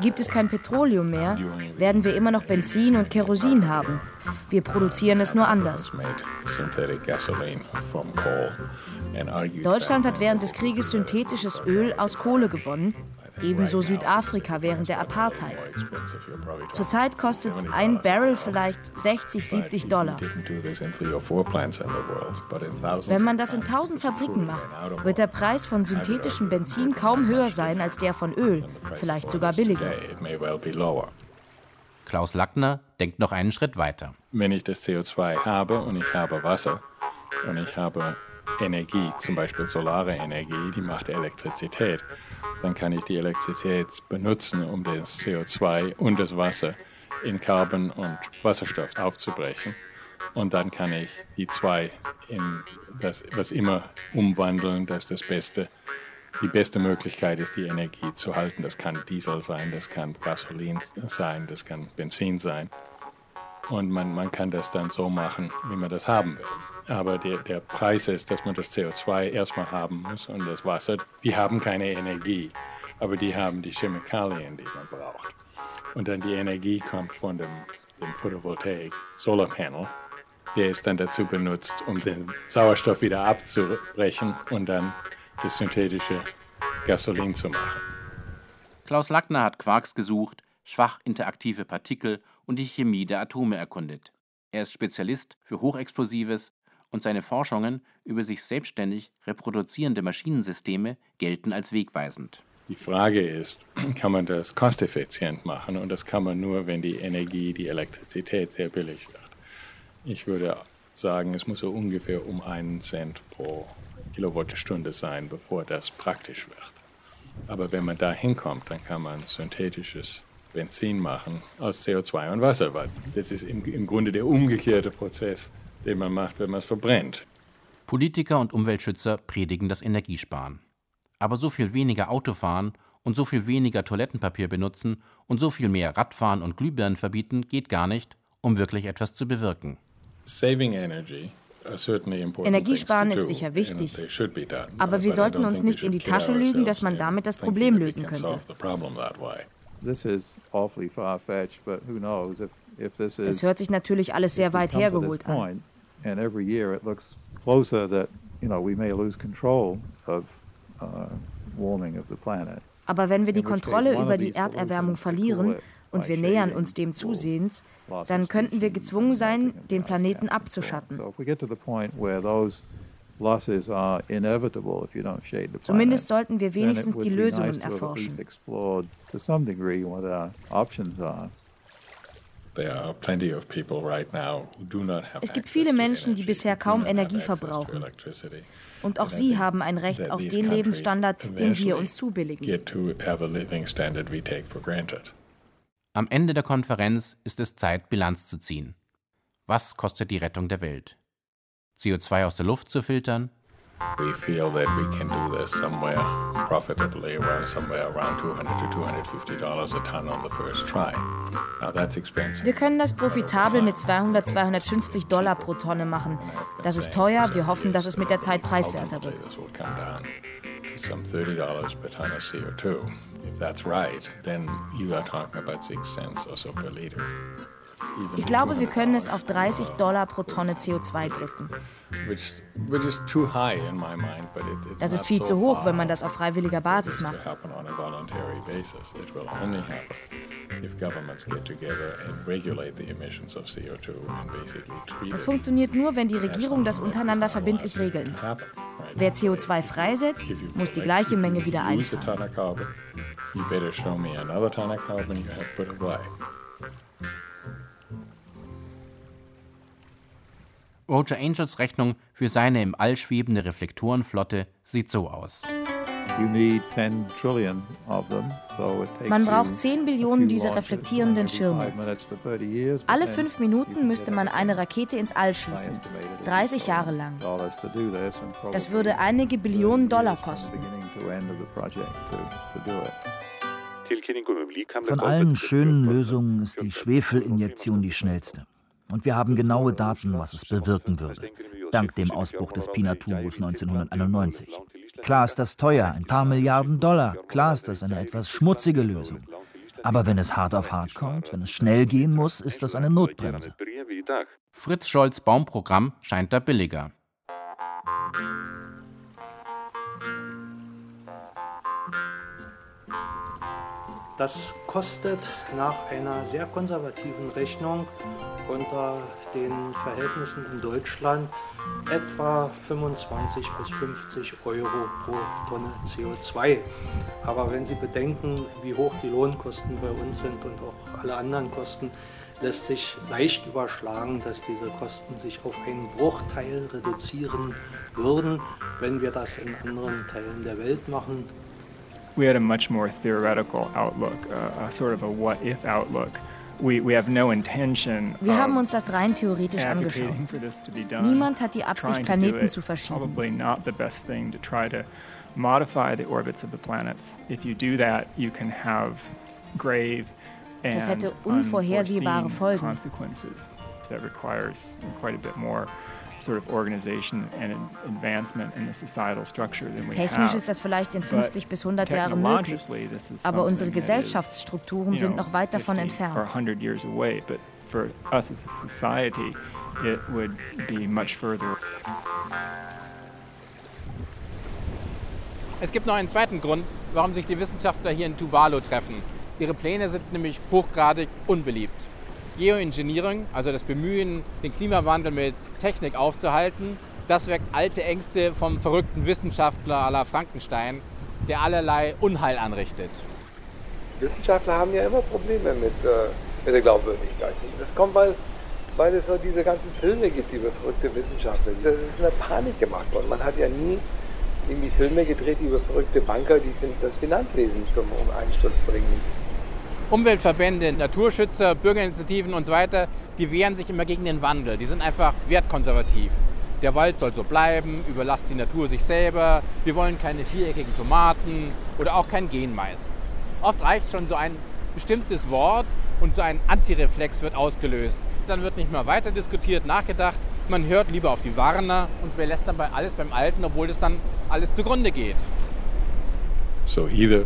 Gibt es kein Petroleum mehr, werden wir immer noch Benzin und Kerosin haben. Wir produzieren es nur anders. Deutschland hat während des Krieges synthetisches Öl aus Kohle gewonnen, ebenso Südafrika während der Apartheid. Zurzeit kostet ein Barrel vielleicht 60, 70 Dollar. Wenn man das in 1000 Fabriken macht, wird der Preis von synthetischem Benzin kaum höher sein als der von Öl, vielleicht sogar billiger. Klaus Lackner denkt noch einen Schritt weiter. Wenn ich das CO2 habe und ich habe Wasser und ich habe Energie, zum Beispiel solare Energie, die macht Elektrizität, dann kann ich die Elektrizität benutzen, um das CO2 und das Wasser in Carbon und Wasserstoff aufzubrechen. Und dann kann ich die zwei in das, was immer umwandeln, dass das Beste, die beste Möglichkeit ist, die Energie zu halten. Das kann Diesel sein, das kann Gasolin sein, das kann Benzin sein. Und man, man kann das dann so machen, wie man das haben will. Aber der, der Preis ist, dass man das CO2 erstmal haben muss und das Wasser, die haben keine Energie, aber die haben die Chemikalien, die man braucht. Und dann die Energie kommt von dem, dem Photovoltaik, Solarpanel. Der ist dann dazu benutzt, um den Sauerstoff wieder abzubrechen und dann das synthetische Gasolin zu machen. Klaus Lackner hat Quarks gesucht, schwach interaktive Partikel und die Chemie der Atome erkundet. Er ist Spezialist für Hochexplosives und seine Forschungen über sich selbstständig reproduzierende Maschinensysteme gelten als wegweisend. Die Frage ist, kann man das kosteffizient machen? Und das kann man nur, wenn die Energie, die Elektrizität sehr billig wird. Ich würde sagen, es muss so ungefähr um einen Cent pro Kilowattstunde sein, bevor das praktisch wird. Aber wenn man da hinkommt, dann kann man synthetisches Benzin machen aus CO2 und Wasser, weil das ist im, im Grunde der umgekehrte Prozess den man macht, wenn man es verbrennt. Politiker und Umweltschützer predigen das Energiesparen. Aber so viel weniger Autofahren und so viel weniger Toilettenpapier benutzen und so viel mehr Radfahren und Glühbirnen verbieten geht gar nicht, um wirklich etwas zu bewirken. Energiesparen ist sicher wichtig, aber wir sollten uns nicht in die Tasche lügen, dass man damit das Problem lösen könnte. Das hört sich natürlich alles sehr weit hergeholt an. And every year it looks closer that you know we may lose control of uh, warming of the planet. Aber wenn wir die Kontrolle über die Erderwärmung verlieren und wir nähern uns dem zusehends, dann könnten wir gezwungen sein, den Planeten abzuschatten. Zumindest sollten wir wenigstens die Lösungen erforschen. Es gibt viele Menschen, die bisher kaum Energie verbrauchen. Und auch sie haben ein Recht auf den Lebensstandard, den wir uns zubilligen. Am Ende der Konferenz ist es Zeit, Bilanz zu ziehen. Was kostet die Rettung der Welt? CO2 aus der Luft zu filtern, we feel that we can do this somewhere profitably around somewhere around 200 to 250 dollars a ton on the first try. Now that's expensive. Wir können das profitabel mit 200 250 Dollar pro Tonne machen. Das ist teuer. Wir hoffen, dass es mit der Zeit preiswerter wird. Some 30 dollars per ton of CO2. If that's right, then you are talking about 6 cents or so per liter. Ich glaube, wir können es auf 30 Dollar pro Tonne CO2 drücken. Das ist viel zu hoch, wenn man das auf freiwilliger Basis macht. Das funktioniert nur, wenn die Regierungen das untereinander verbindlich regeln. Wer CO2 freisetzt, muss die gleiche Menge wieder einfangen. Roger Angels Rechnung für seine im All schwebende Reflektorenflotte sieht so aus. Man braucht 10 Billionen dieser reflektierenden Schirme. Alle fünf Minuten müsste man eine Rakete ins All schießen. 30 Jahre lang. Das würde einige Billionen Dollar kosten. Von allen schönen Lösungen ist die Schwefelinjektion die schnellste. Und wir haben genaue Daten, was es bewirken würde, dank dem Ausbruch des Pinatubus 1991. Klar ist das teuer, ein paar Milliarden Dollar. Klar ist das eine etwas schmutzige Lösung. Aber wenn es hart auf hart kommt, wenn es schnell gehen muss, ist das eine Notbremse. Fritz Scholz Baumprogramm scheint da billiger. Das kostet nach einer sehr konservativen Rechnung unter den Verhältnissen in Deutschland etwa 25 bis 50 Euro pro Tonne CO2. Aber wenn Sie bedenken, wie hoch die Lohnkosten bei uns sind und auch alle anderen Kosten, lässt sich leicht überschlagen, dass diese Kosten sich auf einen Bruchteil reduzieren würden, wenn wir das in anderen Teilen der Welt machen we had a much more theoretical outlook, uh, a sort of a what if outlook. Wir haben uns das rein theoretisch angeschaut. Niemand hat die Absicht, Planeten zu verschieben. Das hätte unvorhersehbare Folgen. That requires quite a bit more Technisch ist das vielleicht in 50 bis 100 Jahren möglich, aber unsere Gesellschaftsstrukturen sind noch weit davon entfernt. Es gibt noch einen zweiten Grund, warum sich die Wissenschaftler hier in Tuvalu treffen. Ihre Pläne sind nämlich hochgradig unbeliebt. Geoengineering, also das Bemühen, den Klimawandel mit Technik aufzuhalten, das weckt alte Ängste vom verrückten Wissenschaftler la Frankenstein, der allerlei Unheil anrichtet. Wissenschaftler haben ja immer Probleme mit, äh, mit der Glaubwürdigkeit. Das kommt, weil, weil es so diese ganzen Filme gibt über verrückte Wissenschaftler. Das ist in der Panik gemacht worden. Man hat ja nie irgendwie Filme gedreht über verrückte Banker, die das Finanzwesen zum Einsturz bringen. Umweltverbände, Naturschützer, Bürgerinitiativen und so weiter, die wehren sich immer gegen den Wandel. Die sind einfach wertkonservativ. Der Wald soll so bleiben, überlasst die Natur sich selber. Wir wollen keine viereckigen Tomaten oder auch kein Genmais. Oft reicht schon so ein bestimmtes Wort und so ein Antireflex wird ausgelöst. Dann wird nicht mehr weiter diskutiert, nachgedacht. Man hört lieber auf die Warner und belässt dabei alles beim Alten, obwohl es dann alles zugrunde geht. So either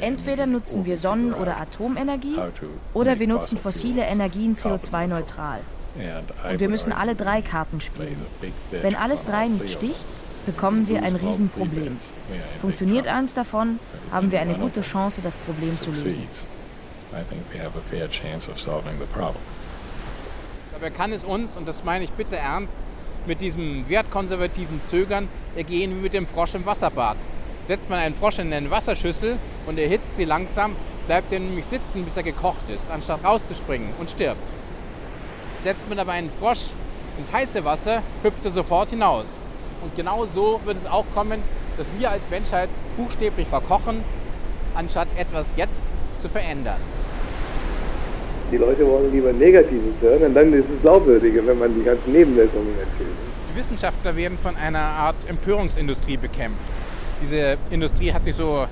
Entweder nutzen wir Sonnen- oder Atomenergie oder wir nutzen fossile Energien CO2-neutral. Und wir müssen alle drei Karten spielen. Wenn alles drei nicht sticht, bekommen wir ein Riesenproblem. Funktioniert eins davon, haben wir eine gute Chance, das Problem zu lösen. Dabei kann es uns, und das meine ich bitte ernst, mit diesem wertkonservativen Zögern ergehen wie mit dem Frosch im Wasserbad. Setzt man einen Frosch in eine Wasserschüssel und erhitzt sie langsam, bleibt er nämlich sitzen, bis er gekocht ist, anstatt rauszuspringen und stirbt. Setzt man aber einen Frosch ins heiße Wasser, hüpft er sofort hinaus. Und genau so wird es auch kommen, dass wir als Menschheit buchstäblich verkochen, anstatt etwas jetzt zu verändern. Die Leute wollen lieber Negatives hören und dann ist es glaubwürdiger, wenn man die ganzen Nebenwirkungen erzählt. Die Wissenschaftler werden von einer Art Empörungsindustrie bekämpft. Diese Industrie hat sich so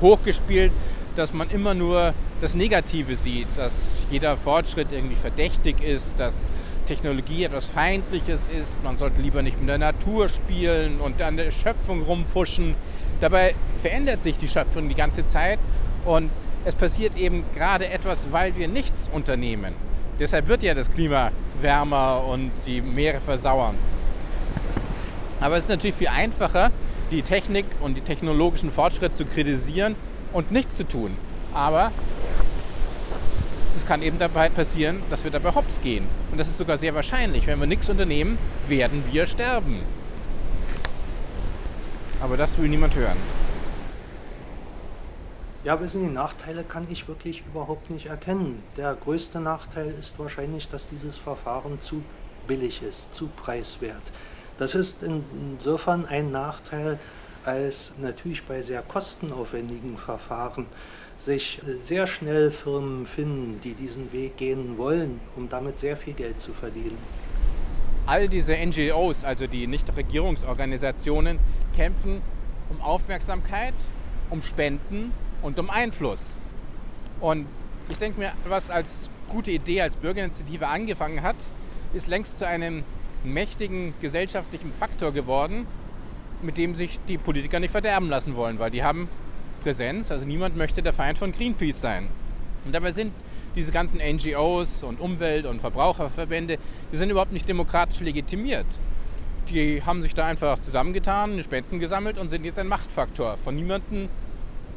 hochgespielt, dass man immer nur das Negative sieht, dass jeder Fortschritt irgendwie verdächtig ist, dass Technologie etwas Feindliches ist, man sollte lieber nicht mit der Natur spielen und an der Schöpfung rumfuschen. Dabei verändert sich die Schöpfung die ganze Zeit und es passiert eben gerade etwas, weil wir nichts unternehmen. Deshalb wird ja das Klima wärmer und die Meere versauern. Aber es ist natürlich viel einfacher, die Technik und die technologischen Fortschritte zu kritisieren und nichts zu tun. Aber es kann eben dabei passieren, dass wir dabei hops gehen. Und das ist sogar sehr wahrscheinlich. Wenn wir nichts unternehmen, werden wir sterben. Aber das will niemand hören. Ja, wissen Sie, Nachteile kann ich wirklich überhaupt nicht erkennen. Der größte Nachteil ist wahrscheinlich, dass dieses Verfahren zu billig ist, zu preiswert. Das ist insofern ein Nachteil, als natürlich bei sehr kostenaufwendigen Verfahren sich sehr schnell Firmen finden, die diesen Weg gehen wollen, um damit sehr viel Geld zu verdienen. All diese NGOs, also die Nichtregierungsorganisationen, kämpfen um Aufmerksamkeit, um Spenden und um Einfluss. Und Ich denke mir, was als gute Idee, als Bürgerinitiative angefangen hat, ist längst zu einem mächtigen gesellschaftlichen Faktor geworden, mit dem sich die Politiker nicht verderben lassen wollen, weil die haben Präsenz. Also niemand möchte der Feind von Greenpeace sein. Und dabei sind diese ganzen NGOs und Umwelt- und Verbraucherverbände, die sind überhaupt nicht demokratisch legitimiert. Die haben sich da einfach zusammengetan, Spenden gesammelt und sind jetzt ein Machtfaktor. Von niemandem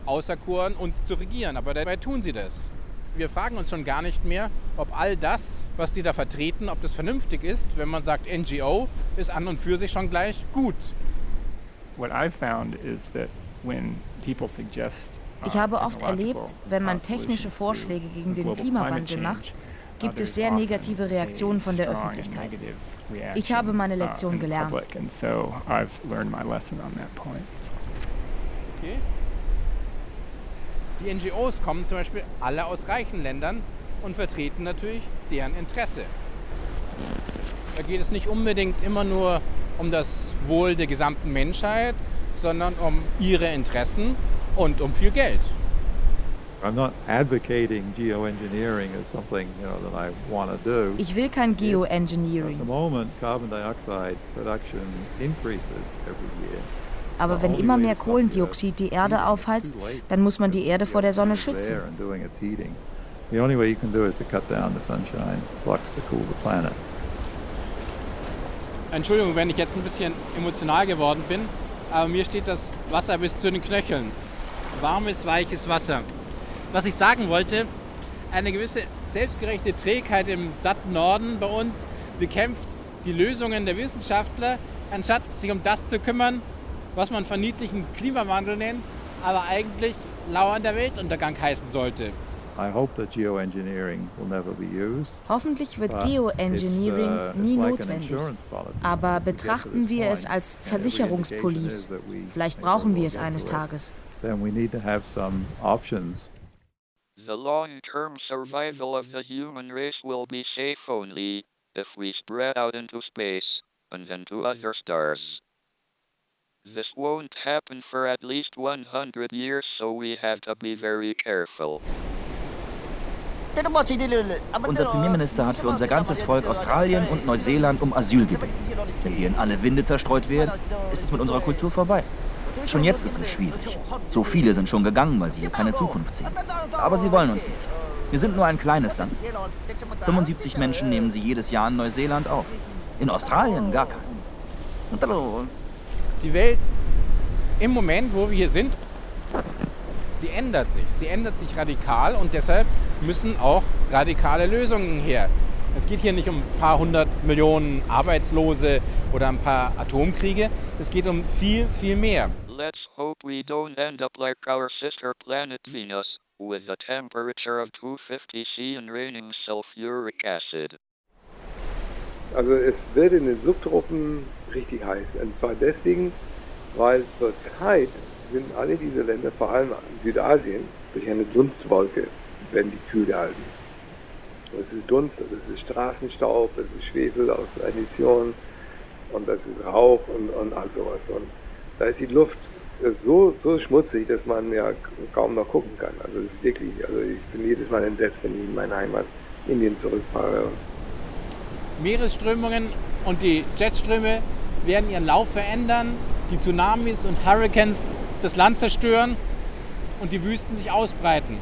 auserkoren, uns zu regieren. Aber dabei tun sie das. Wir fragen uns schon gar nicht mehr, ob all das, was die da vertreten, ob das vernünftig ist, wenn man sagt, NGO ist an und für sich schon gleich gut. What I've found is that when people suggest ich habe oft erlebt, wenn man technische Vorschläge gegen den Klimawandel macht, gibt es sehr negative Reaktionen von der Öffentlichkeit. Ich habe meine Lektion gelernt. Okay. Die NGOs kommen zum Beispiel alle aus reichen Ländern und vertreten natürlich deren Interesse. Da geht es nicht unbedingt immer nur um das Wohl der gesamten Menschheit, sondern um ihre Interessen und um viel Geld. I'm not advocating geoengineering as something you know, that I want to do. Ich will kein Geoengineering. At the moment, carbon dioxide production increases every year. Aber wenn immer mehr Kohlendioxid die Erde aufheizt, dann muss man die Erde vor der Sonne schützen. The only way you can do is to cut down the sunshine flux to cool the planet. Entschuldigung, wenn ich jetzt ein bisschen emotional geworden bin, aber mir steht das Wasser bis zu den Knöcheln. Warmes, weiches Wasser. Was ich sagen wollte, eine gewisse selbstgerechte Trägheit im satten Norden bei uns bekämpft die Lösungen der Wissenschaftler, anstatt sich um das zu kümmern, was man verniedlichen Klimawandel nennt, aber eigentlich lauernder Weltuntergang heißen sollte. Hoffentlich wird Geoengineering uh, nie notwendig. Aber betrachten wir es als Versicherungspolice. Vielleicht brauchen wir es eines Tages. The long-term survival of the human race will be safe only if we spread out into space and then to other stars. This won't happen for at least 100 years, so we have to be very careful. Unser Premierminister hat für unser ganzes Volk Australien und Neuseeland um Asyl gebeten. Wenn wir in alle Winde zerstreut werden, ist es mit unserer Kultur vorbei. Schon jetzt ist es schwierig. So viele sind schon gegangen, weil sie hier keine Zukunft sehen. Aber sie wollen uns nicht. Wir sind nur ein kleines Land. 75 Menschen nehmen sie jedes Jahr in Neuseeland auf. In Australien gar keinen. Die Welt im Moment, wo wir hier sind, sie ändert sich. Sie ändert sich radikal und deshalb müssen auch radikale Lösungen her. Es geht hier nicht um ein paar hundert Millionen Arbeitslose oder ein paar Atomkriege. Es geht um viel, viel mehr. Let's hope we don't end up like our sister planet Venus, with a temperature of 250 C and raining sulfuric acid. Also es wird in den Subtropen richtig heiß. Und zwar deswegen, weil zurzeit sind alle diese Länder, vor allem Südasien, durch eine Dunstwolke, werden die kühl gehalten. Das ist Dunst, das ist Straßenstaub, das ist Schwefel aus Emissionen und das ist Rauch und, und all sowas. Und da ist die Luft so, so schmutzig, dass man ja kaum noch gucken kann. Also es ist wirklich, also ich bin jedes Mal entsetzt, wenn ich in meine Heimat Indien zurückfahre. Meeresströmungen und die Jetströme werden ihren Lauf verändern, die Tsunamis und Hurricanes das Land zerstören und die Wüsten sich ausbreiten.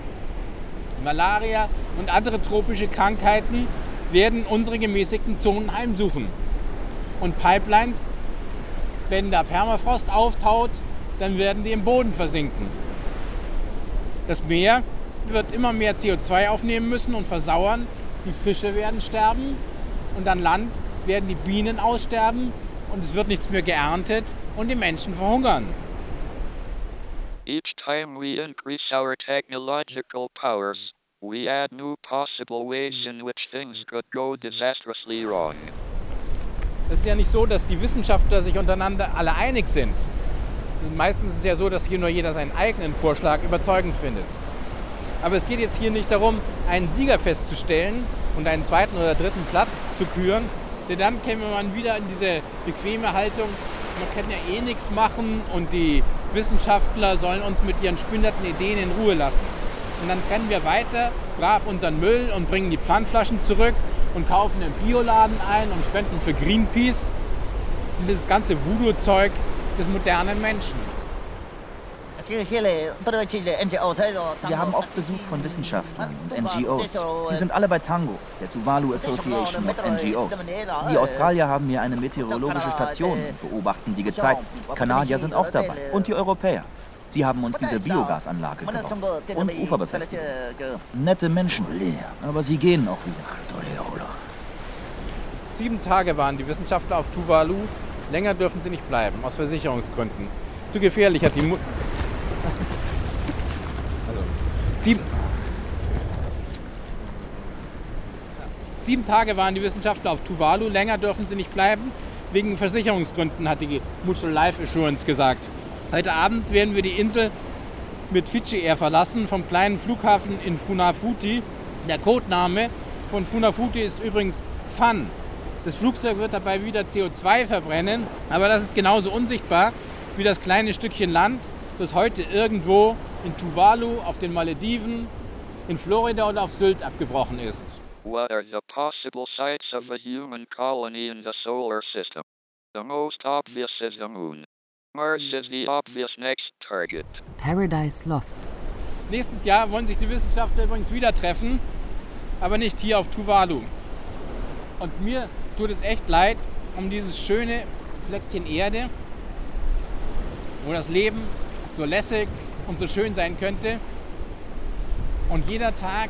Malaria und andere tropische Krankheiten werden unsere gemäßigten Zonen heimsuchen. Und Pipelines, wenn da Permafrost auftaut, dann werden die im Boden versinken. Das Meer wird immer mehr CO2 aufnehmen müssen und versauern. Die Fische werden sterben und an Land werden die Bienen aussterben und es wird nichts mehr geerntet und die Menschen verhungern. Each time we increase our technological powers, we add new possible ways in which things could go disastrously wrong. Es ist ja nicht so, dass die Wissenschaftler sich untereinander alle einig sind. Meistens ist es ja so, dass hier nur jeder seinen eigenen Vorschlag überzeugend findet. Aber es geht jetzt hier nicht darum, einen Sieger festzustellen und einen zweiten oder dritten Platz zu küren, denn dann käme man wieder in diese bequeme Haltung, man kann ja eh nichts machen und die Wissenschaftler sollen uns mit ihren spinnerten Ideen in Ruhe lassen. Und dann trennen wir weiter brav unseren Müll und bringen die Pfandflaschen zurück und kaufen im Bioladen ein und spenden für Greenpeace. Dieses ganze Voodoo-Zeug des modernen Menschen. Wir haben oft Besuch von Wissenschaftlern und NGOs. Die sind alle bei Tango, der Tuvalu Association of NGOs. Die Australier haben hier eine meteorologische Station und beobachten die Gezeiten. Kanadier sind auch dabei und die Europäer. Sie haben uns diese Biogasanlage gebaut und Ufer befestigt. Nette Menschen, aber sie gehen auch wieder. Sieben Tage waren die Wissenschaftler auf Tuvalu. Länger dürfen sie nicht bleiben, aus Versicherungsgründen. Zu gefährlich hat die Mu also, sieben, sieben Tage waren die Wissenschaftler auf Tuvalu. Länger dürfen sie nicht bleiben. Wegen Versicherungsgründen hat die Mutual Life Assurance gesagt. Heute Abend werden wir die Insel mit Fidschi Air verlassen, vom kleinen Flughafen in Funafuti. Der Codename von Funafuti ist übrigens Fun. Das Flugzeug wird dabei wieder CO2 verbrennen, aber das ist genauso unsichtbar wie das kleine Stückchen Land, das heute irgendwo in Tuvalu, auf den Malediven, in Florida oder auf Sylt abgebrochen ist. What are the possible sites of a human colony in the solar system? The most obvious is the moon. Mars is the obvious next target. Paradise Lost. Nächstes Jahr wollen sich die Wissenschaftler übrigens wieder treffen, aber nicht hier auf Tuvalu. Und mir tut es echt leid um dieses schöne Fleckchen Erde, wo das Leben so lässig und so schön sein könnte und jeder Tag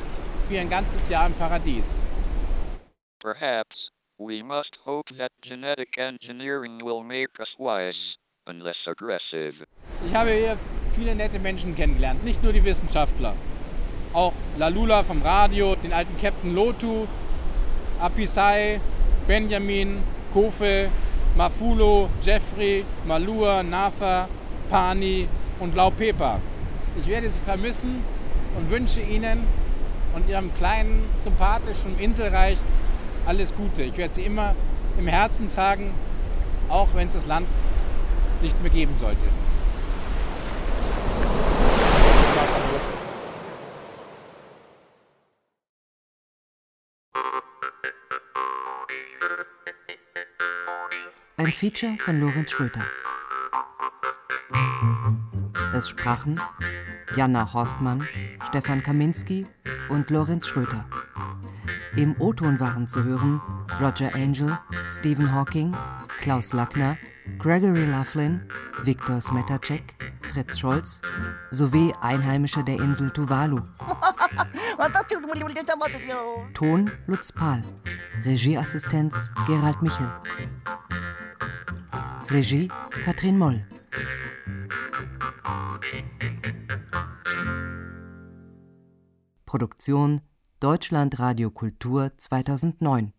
wie ein ganzes Jahr im Paradies. Perhaps we must hope that genetic engineering will make us wise and less aggressive. Ich habe hier viele nette Menschen kennengelernt, nicht nur die Wissenschaftler. Auch Lalula vom Radio, den alten Captain Lotu, Apisai, Benjamin, Kofe, Mafulo, Jeffrey, Malua, Nafa, Pani und Laupepa. Ich werde sie vermissen und wünsche Ihnen und Ihrem kleinen, sympathischen Inselreich alles Gute. Ich werde sie immer im Herzen tragen, auch wenn es das Land nicht mehr geben sollte. Ein Feature von Lorenz Schröter. Es sprachen Jana Horstmann, Stefan Kaminski und Lorenz Schröter. Im O-Ton waren zu hören Roger Angel, Stephen Hawking, Klaus Lackner, Gregory Laughlin, Viktor Smetacek, Fritz Scholz sowie Einheimische der Insel Tuvalu. Ton Lutz Pahl, Regieassistenz Gerald Michel. Regie Katrin Moll. Produktion Deutschland Radio Kultur 2009